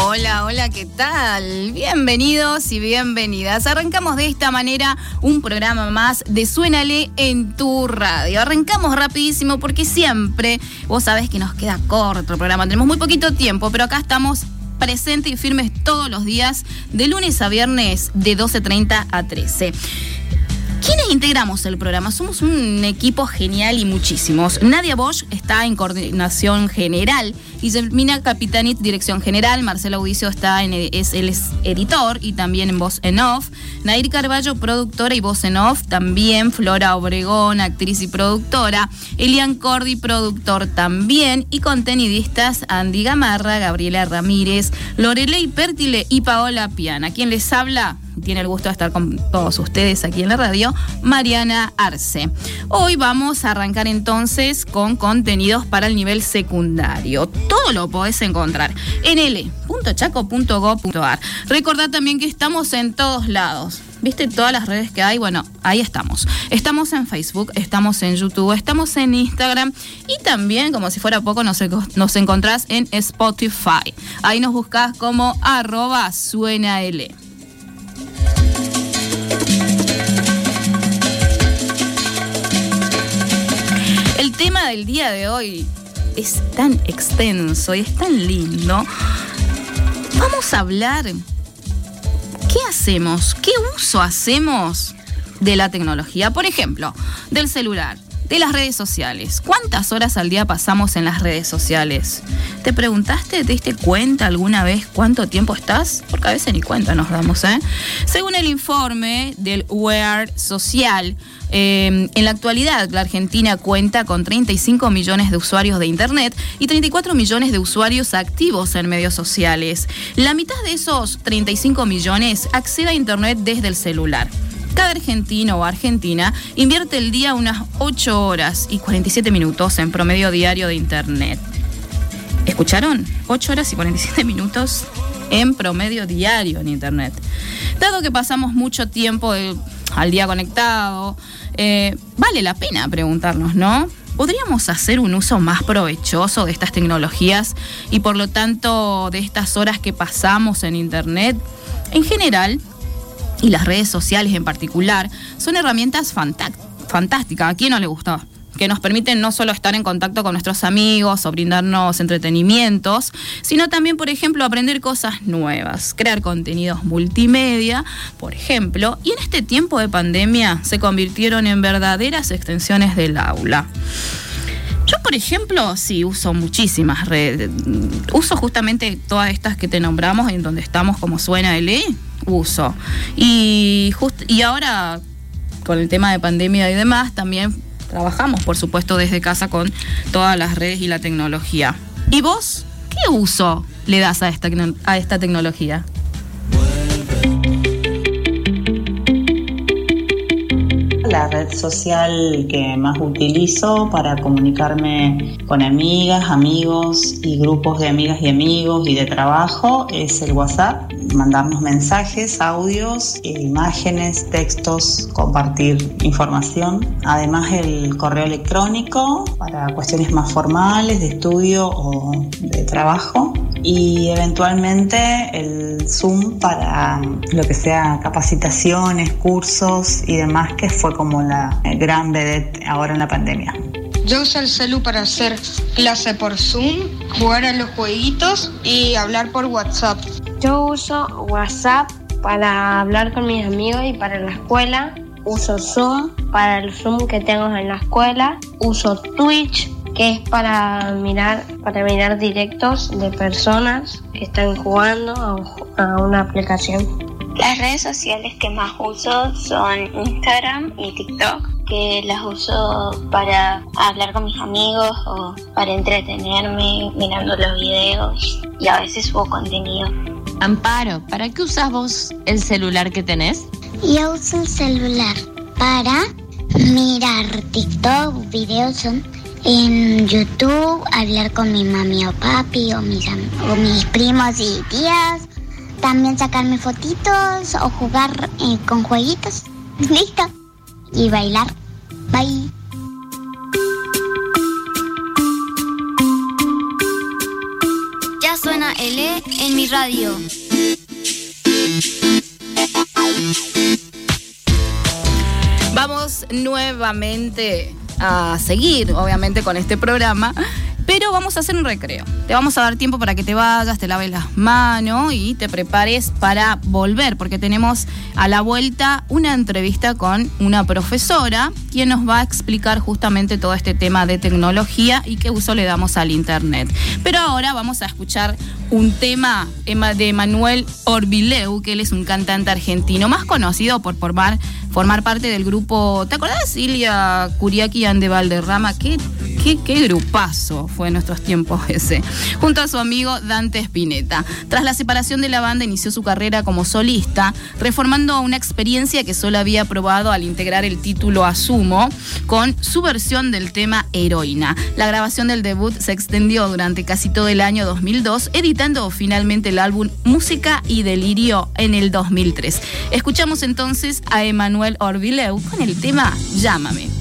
Hola, hola, ¿qué tal? Bienvenidos y bienvenidas. Arrancamos de esta manera un programa más de Suénale en tu radio. Arrancamos rapidísimo porque siempre, vos sabés que nos queda corto el programa, tenemos muy poquito tiempo, pero acá estamos presentes y firmes todos los días, de lunes a viernes, de 12.30 a 13. ¿Quiénes integramos el programa? Somos un equipo genial y muchísimos. Nadia Bosch está en coordinación general, Guillermina Capitanit, dirección general, Marcelo Audicio está en, es, él es editor y también en voz en off, Nair Carballo, productora y voz en off, también Flora Obregón, actriz y productora, Elian Cordi, productor también, y contenidistas Andy Gamarra, Gabriela Ramírez, Lorelei Pértile y Paola Piana. ¿Quién les habla? Tiene el gusto de estar con todos ustedes aquí en la radio, Mariana Arce. Hoy vamos a arrancar entonces con contenidos para el nivel secundario. Todo lo podés encontrar en l.chaco.gov.ar. Recordad también que estamos en todos lados. ¿Viste todas las redes que hay? Bueno, ahí estamos. Estamos en Facebook, estamos en YouTube, estamos en Instagram y también, como si fuera poco, nos, nos encontrás en Spotify. Ahí nos buscás como arroba suena L. tema del día de hoy es tan extenso y es tan lindo. Vamos a hablar, ¿qué hacemos? ¿Qué uso hacemos de la tecnología? Por ejemplo, del celular, de las redes sociales. ¿Cuántas horas al día pasamos en las redes sociales? ¿Te preguntaste, te diste cuenta alguna vez cuánto tiempo estás? Porque a veces ni cuenta nos damos, ¿eh? Según el informe del WEAR Social, eh, en la actualidad, la Argentina cuenta con 35 millones de usuarios de Internet y 34 millones de usuarios activos en medios sociales. La mitad de esos 35 millones accede a Internet desde el celular. Cada argentino o argentina invierte el día unas 8 horas y 47 minutos en promedio diario de Internet. ¿Escucharon? 8 horas y 47 minutos en promedio diario en Internet. Dado que pasamos mucho tiempo al día conectado, eh, vale la pena preguntarnos, ¿no? ¿Podríamos hacer un uso más provechoso de estas tecnologías y por lo tanto de estas horas que pasamos en Internet? En general, y las redes sociales en particular, son herramientas fantásticas. ¿A quién no le gusta? que nos permiten no solo estar en contacto con nuestros amigos o brindarnos entretenimientos, sino también, por ejemplo, aprender cosas nuevas, crear contenidos multimedia, por ejemplo, y en este tiempo de pandemia se convirtieron en verdaderas extensiones del aula. Yo, por ejemplo, sí uso muchísimas redes. Uso justamente todas estas que te nombramos en donde estamos como suena el E, uso. Y, y ahora, con el tema de pandemia y demás, también trabajamos, por supuesto, desde casa con todas las redes y la tecnología. ¿Y vos? ¿Qué uso le das a esta, a esta tecnología? La red social que más utilizo para comunicarme con amigas, amigos y grupos de amigas y amigos y de trabajo es el WhatsApp. Mandarnos mensajes, audios, imágenes, textos, compartir información. Además el correo electrónico para cuestiones más formales, de estudio o de trabajo. Y eventualmente el Zoom para lo que sea capacitaciones, cursos y demás que fue como la gran vedette ahora en la pandemia. Yo uso el celu para hacer clase por Zoom, jugar a los jueguitos y hablar por WhatsApp. Yo uso WhatsApp para hablar con mis amigos y para la escuela uso Zoom para el Zoom que tengo en la escuela, uso Twitch que es para mirar, para mirar directos de personas que están jugando a, una aplicación. Las redes sociales que más uso son Instagram y TikTok, que las uso para hablar con mis amigos o para entretenerme mirando los videos y a veces subo contenido. Amparo, ¿para qué usas vos el celular que tenés? Yo uso el celular para mirar TikTok, videos en YouTube, hablar con mi mami o papi o mis, mis primos y tías, también sacarme fotitos o jugar eh, con jueguitos. Listo. Y bailar. Bye. Ya suena L en mi radio. Vamos nuevamente a seguir, obviamente, con este programa. Pero vamos a hacer un recreo. Te vamos a dar tiempo para que te vayas, te laves las manos y te prepares para volver, porque tenemos a la vuelta una entrevista con una profesora quien nos va a explicar justamente todo este tema de tecnología y qué uso le damos al Internet. Pero ahora vamos a escuchar un tema de Manuel Orbileu, que él es un cantante argentino más conocido por formar, parte del grupo. ¿Te acordás de Silvia Curiaki y Ande Valderrama? ¿Qué, qué, grupazo fue en nuestros tiempos ese. Junto a su amigo Dante Spinetta. Tras la separación de la banda, inició su carrera como solista, reformando una experiencia que solo había probado al integrar el título Asumo con su versión del tema Heroína. La grabación del debut se extendió durante casi todo el año 2002, editando finalmente el álbum Música y Delirio en el 2003. Escuchamos entonces a Emanuel Orvileu con el tema Llámame.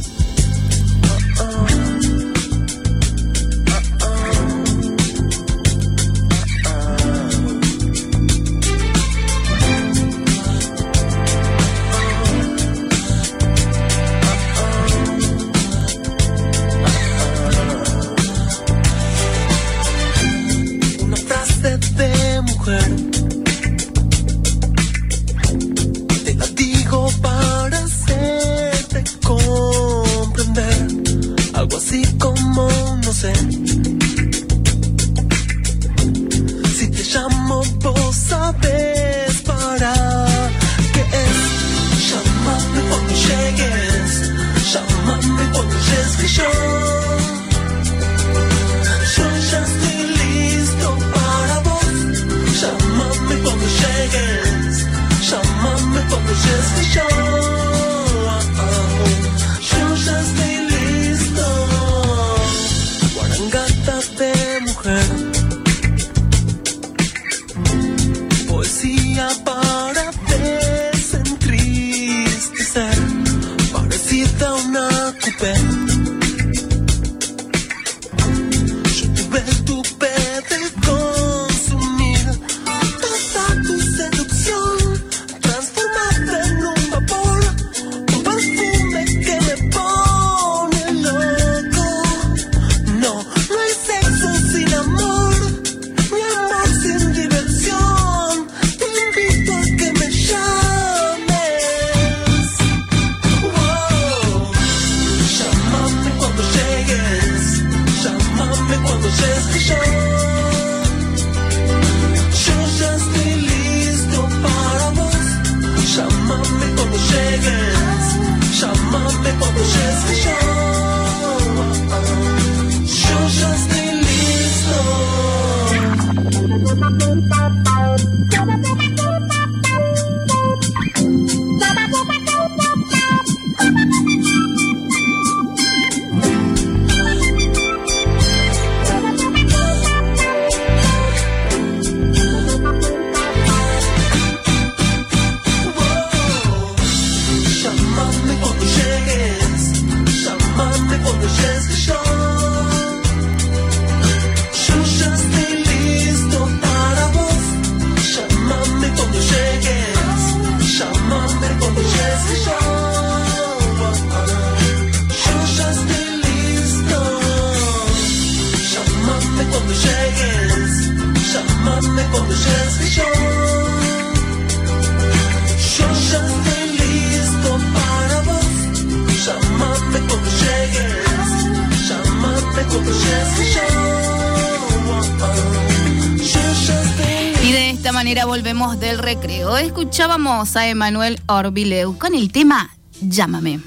Del recreo. Escuchábamos a Emanuel Orbileu con el tema Llámame.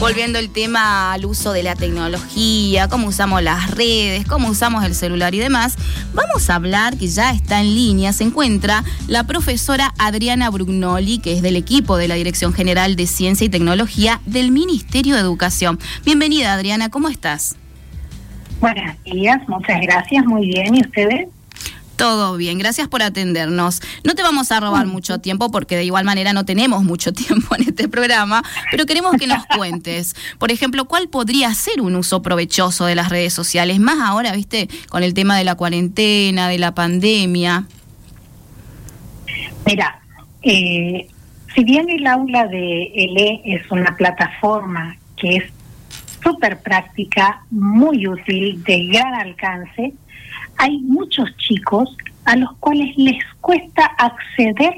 Volviendo el tema al uso de la tecnología, cómo usamos las redes, cómo usamos el celular y demás, vamos a hablar que ya está en línea, se encuentra la profesora Adriana Brugnoli, que es del equipo de la Dirección General de Ciencia y Tecnología del Ministerio de Educación. Bienvenida Adriana, ¿cómo estás? Buenos días, muchas gracias, muy bien, ¿y ustedes? Todo bien, gracias por atendernos. No te vamos a robar mucho tiempo porque de igual manera no tenemos mucho tiempo en este programa, pero queremos que nos cuentes, por ejemplo, cuál podría ser un uso provechoso de las redes sociales, más ahora, viste, con el tema de la cuarentena, de la pandemia. Mira, eh, si bien el aula de ELE es una plataforma que es súper práctica, muy útil, de gran alcance, hay muchos chicos a los cuales les cuesta acceder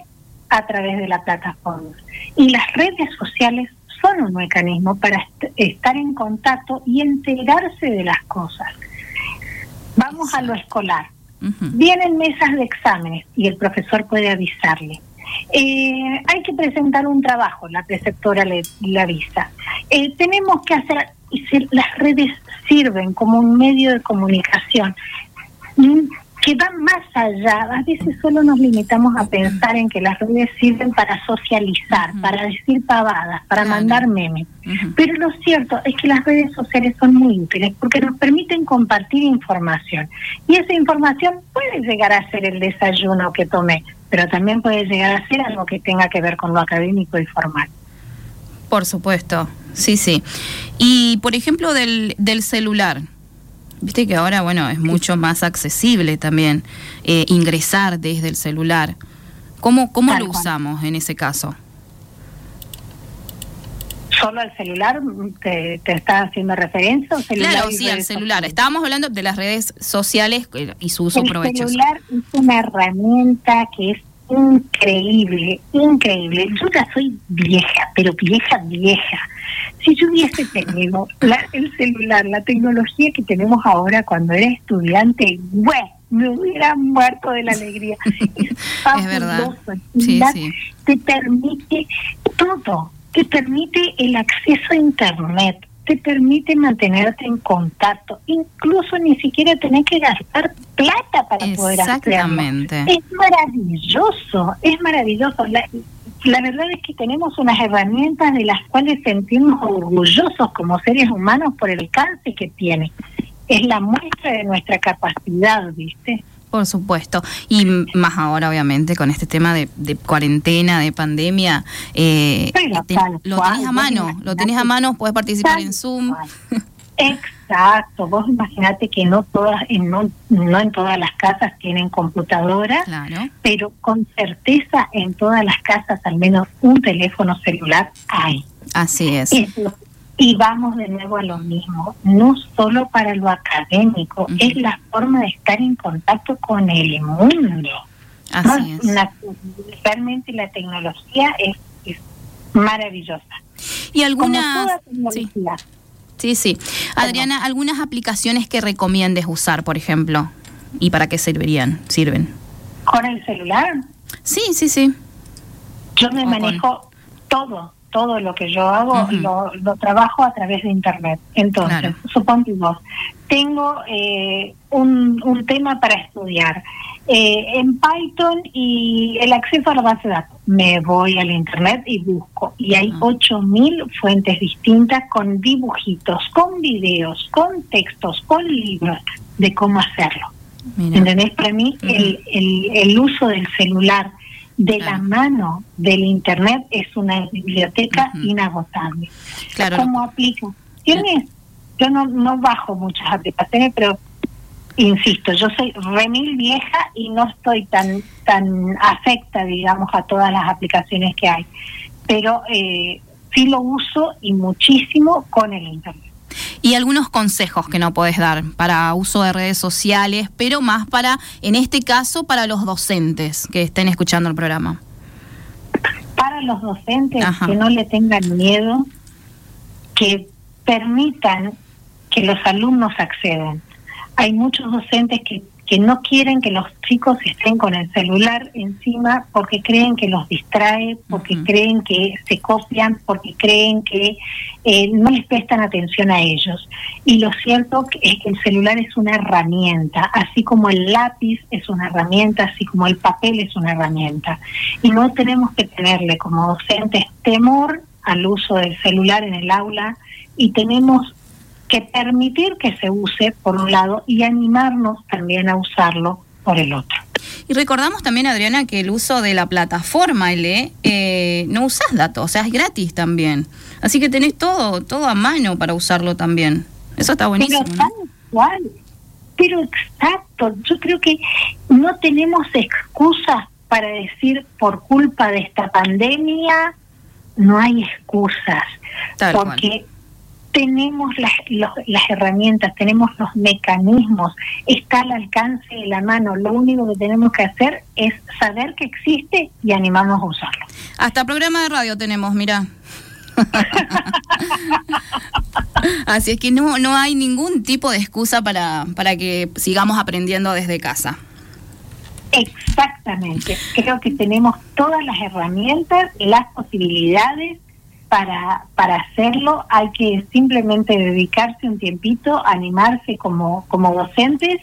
a través de la plataforma. Y las redes sociales son un mecanismo para estar en contacto y enterarse de las cosas. Vamos a lo escolar. Vienen mesas de exámenes y el profesor puede avisarle. Eh, hay que presentar un trabajo, la preceptora le, avisa. Eh, tenemos que hacer, las redes sirven como un medio de comunicación que van más allá. A veces solo nos limitamos a pensar en que las redes sirven para socializar, para decir pavadas, para mandar memes. Pero lo cierto es que las redes sociales son muy útiles porque nos permiten compartir información. Y esa información puede llegar a ser el desayuno que tomé, pero también puede llegar a ser algo que tenga que ver con lo académico y formal. Por supuesto, sí, sí. Y por ejemplo del, del celular, Viste que ahora, bueno, es mucho más accesible también eh, ingresar desde el celular. ¿Cómo, cómo lo usamos en ese caso? ¿Solo el celular te, te está haciendo referencia? claro, sí, al celular. Estábamos hablando de las redes sociales eh, y su uso provechoso. El celular es una herramienta que es increíble, increíble. Yo ya soy vieja, pero vieja, vieja. Si yo hubiese tenido el celular, la tecnología que tenemos ahora cuando era estudiante, bueno, me hubiera muerto de la alegría. Es, verdad. Te permite todo, te permite el acceso a Internet, te permite mantenerte en contacto, incluso ni siquiera tener que gastar plata para poder hacerlo. Es maravilloso, es maravilloso. La, la verdad es que tenemos unas herramientas de las cuales sentimos orgullosos como seres humanos por el alcance que tiene. Es la muestra de nuestra capacidad, ¿viste? Por supuesto. Y más ahora, obviamente, con este tema de, cuarentena, de pandemia, eh, lo tenés a mano, lo tenés a mano, puedes participar en Zoom. Exacto, vos imaginate que no todas, no, no en todas las casas tienen computadora, pero con certeza en todas las casas al menos un teléfono celular hay. Así es. Y vamos de nuevo a lo mismo, no solo para lo académico, es la forma de estar en contacto con el mundo. Así es. realmente la tecnología es, maravillosa. Y alguna... Sí. sí, sí. Adriana, ¿algunas aplicaciones que recomiendes usar, por ejemplo? ¿Y para qué servirían? ¿Sirven? ¿Con el celular? Sí, sí, sí. Yo me manejo todo todo lo que yo hago lo, trabajo a través de Internet. Entonces, suponte vos, tengo eh, un, un, tema para estudiar eh, en Python y el acceso a la base de datos. Me voy al Internet y busco. Y hay 8.000 fuentes distintas con dibujitos, con videos, con textos, con libros de cómo hacerlo. ¿Entendés? Para mí el, el, el uso del celular de la mano del Internet es una biblioteca inagotable. Claro. Como aplicaciones, yo no, no bajo muchas aplicaciones, pero insisto, yo soy remil vieja y no estoy tan, tan afecta, digamos, a todas las aplicaciones que hay. Pero eh, sí lo uso y muchísimo con el Internet y algunos consejos que no puedes dar para uso de redes sociales, pero más para, en este caso, para los docentes que estén escuchando el programa. Para los docentes que no le tengan miedo, que permitan que los alumnos acceden. Hay muchos docentes que que no quieren que los chicos estén con el celular encima porque creen que los distrae, porque creen que se copian, porque creen que eh, no les prestan atención a ellos. Y lo cierto es que el celular es una herramienta, así como el lápiz es una herramienta, así como el papel es una herramienta. Y no tenemos que tenerle como docentes temor al uso del celular en el aula y tenemos que permitir que se use por un lado y animarnos también a usarlo por el otro. Y recordamos también, Adriana, que el uso de la plataforma L eh, no usas datos, o sea, es gratis también. Así que tenés todo, todo a mano para usarlo también. Eso está buenísimo. Pero, pero exacto, yo creo que no tenemos excusas para decir por culpa de esta pandemia, no hay excusas. porque tenemos las, las herramientas, tenemos los mecanismos, está al alcance de la mano. Lo único que tenemos que hacer es saber que existe y animarnos a usarlo. Hasta programa de radio tenemos, mira. Así es que no, no hay ningún tipo de excusa para, para que sigamos aprendiendo desde casa. Exactamente. Creo que tenemos todas las herramientas, las posibilidades para, para hacerlo hay que simplemente dedicarse un tiempito, animarse como, como docentes,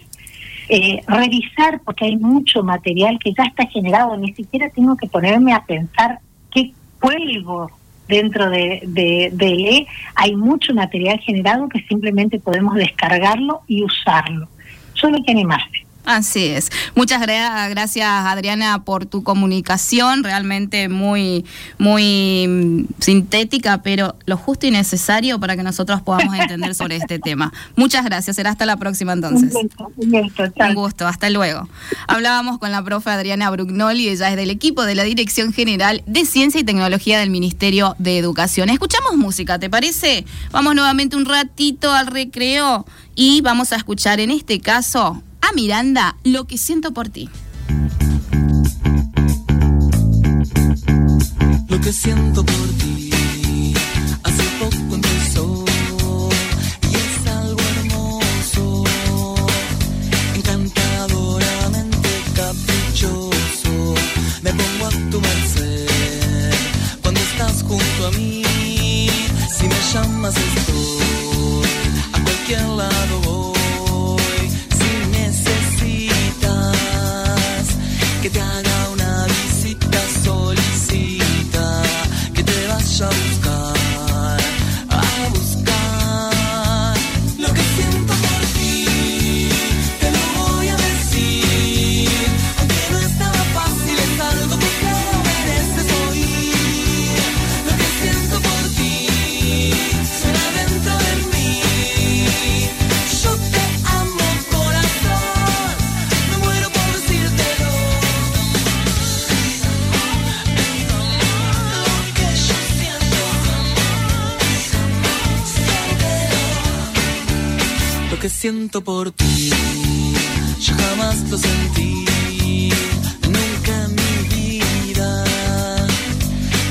eh, revisar, porque hay mucho material que ya está generado, ni siquiera tengo que ponerme a pensar qué cuelgo dentro de, de, de LE, hay mucho material generado que simplemente podemos descargarlo y usarlo. Solo hay que animarse. Así es. Muchas gracias, Adriana, por tu comunicación, realmente muy, muy mm, sintética, pero lo justo y necesario para que nosotros podamos entender sobre este tema. Muchas gracias. Será hasta la próxima entonces. Un gusto, hasta luego. Hablábamos con la profe Adriana Brugnoli, ella es del equipo de la Dirección General de Ciencia y Tecnología del Ministerio de Educación. Escuchamos música, ¿te parece? Vamos nuevamente un ratito al recreo y vamos a escuchar en este caso a Miranda lo que siento por ti. Lo que siento por ti siento por ti, yo jamás lo sentí, nunca en mi vida,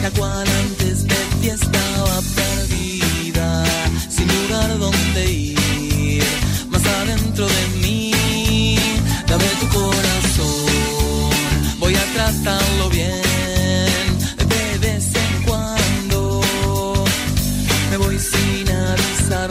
la cual antes de ti estaba perdida, sin lugar donde ir, más adentro de mí, dame tu corazón, voy a tratarlo bien, de vez en cuando, me voy sin avisar,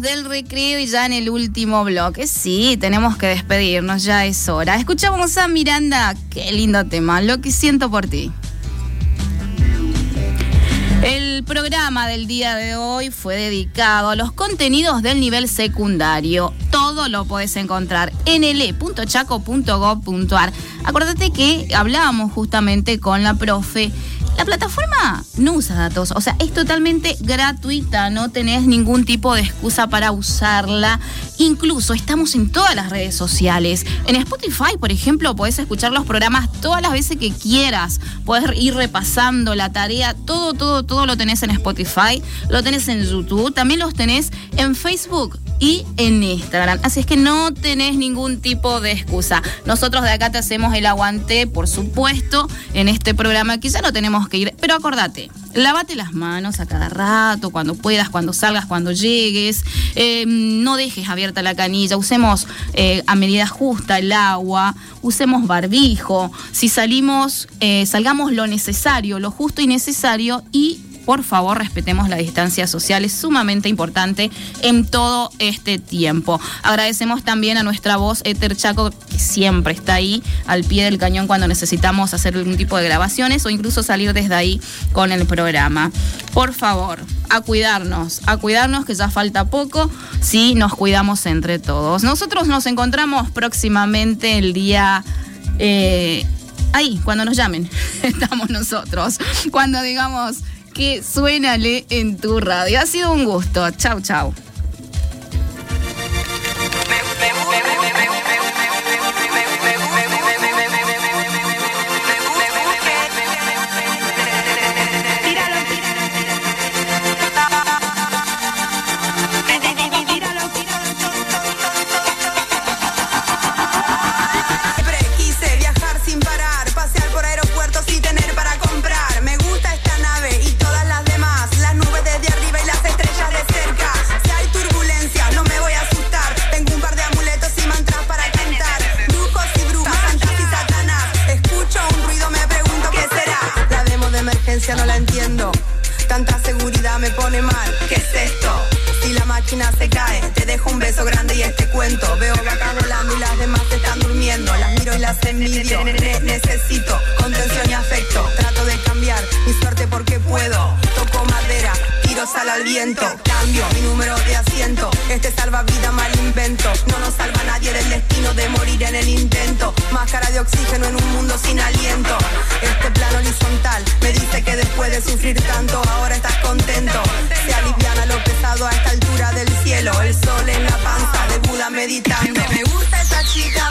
Del recreo y ya en el último bloque. Sí, tenemos que despedirnos, ya es hora. Escuchamos a Miranda, qué lindo tema, lo que siento por ti. El programa del día de hoy fue dedicado a los contenidos del nivel secundario. Todo lo puedes encontrar en le.chaco.gov.ar. Acuérdate que hablábamos justamente con la profe la plataforma no usa datos, o sea, es totalmente gratuita, no tenés ningún tipo de excusa para usarla. Incluso estamos en todas las redes sociales. En Spotify, por ejemplo, podés escuchar los programas todas las veces que quieras. Podés ir repasando la tarea, todo, todo, todo lo tenés en Spotify, lo tenés en YouTube, también los tenés en Facebook y en Instagram. Así es que no tenés ningún tipo de excusa. Nosotros de acá te hacemos el aguante, por supuesto, en este programa ya no tenemos que ir. Pero acordate, lávate las manos a cada rato, cuando puedas, cuando salgas, cuando llegues. Eh, no dejes abierta la canilla. Usemos eh, a medida justa el agua. Usemos barbijo. Si salimos, eh, salgamos lo necesario, lo justo y necesario y por favor respetemos la distancia social, es sumamente importante en todo este tiempo. Agradecemos también a nuestra voz Ether Chaco, que siempre está ahí al pie del cañón cuando necesitamos hacer algún tipo de grabaciones o incluso salir desde ahí con el programa. Por favor, a cuidarnos, a cuidarnos que ya falta poco si nos cuidamos entre todos. Nosotros nos encontramos próximamente el día... Eh, ahí, cuando nos llamen, estamos nosotros. Cuando digamos, que suénale en tu radio. Ha sido un gusto. Chau, chau. Al viento. Cambio mi número de asiento. Este salvavidas mal invento. No nos salva nadie del destino de morir en el intento. Máscara de oxígeno en un mundo sin aliento. Este plano horizontal me dice que después de sufrir tanto, ahora estás contento. Se aliviana lo pesado a esta altura del cielo. El sol en la panza de Buda meditando. Me gusta esta chica,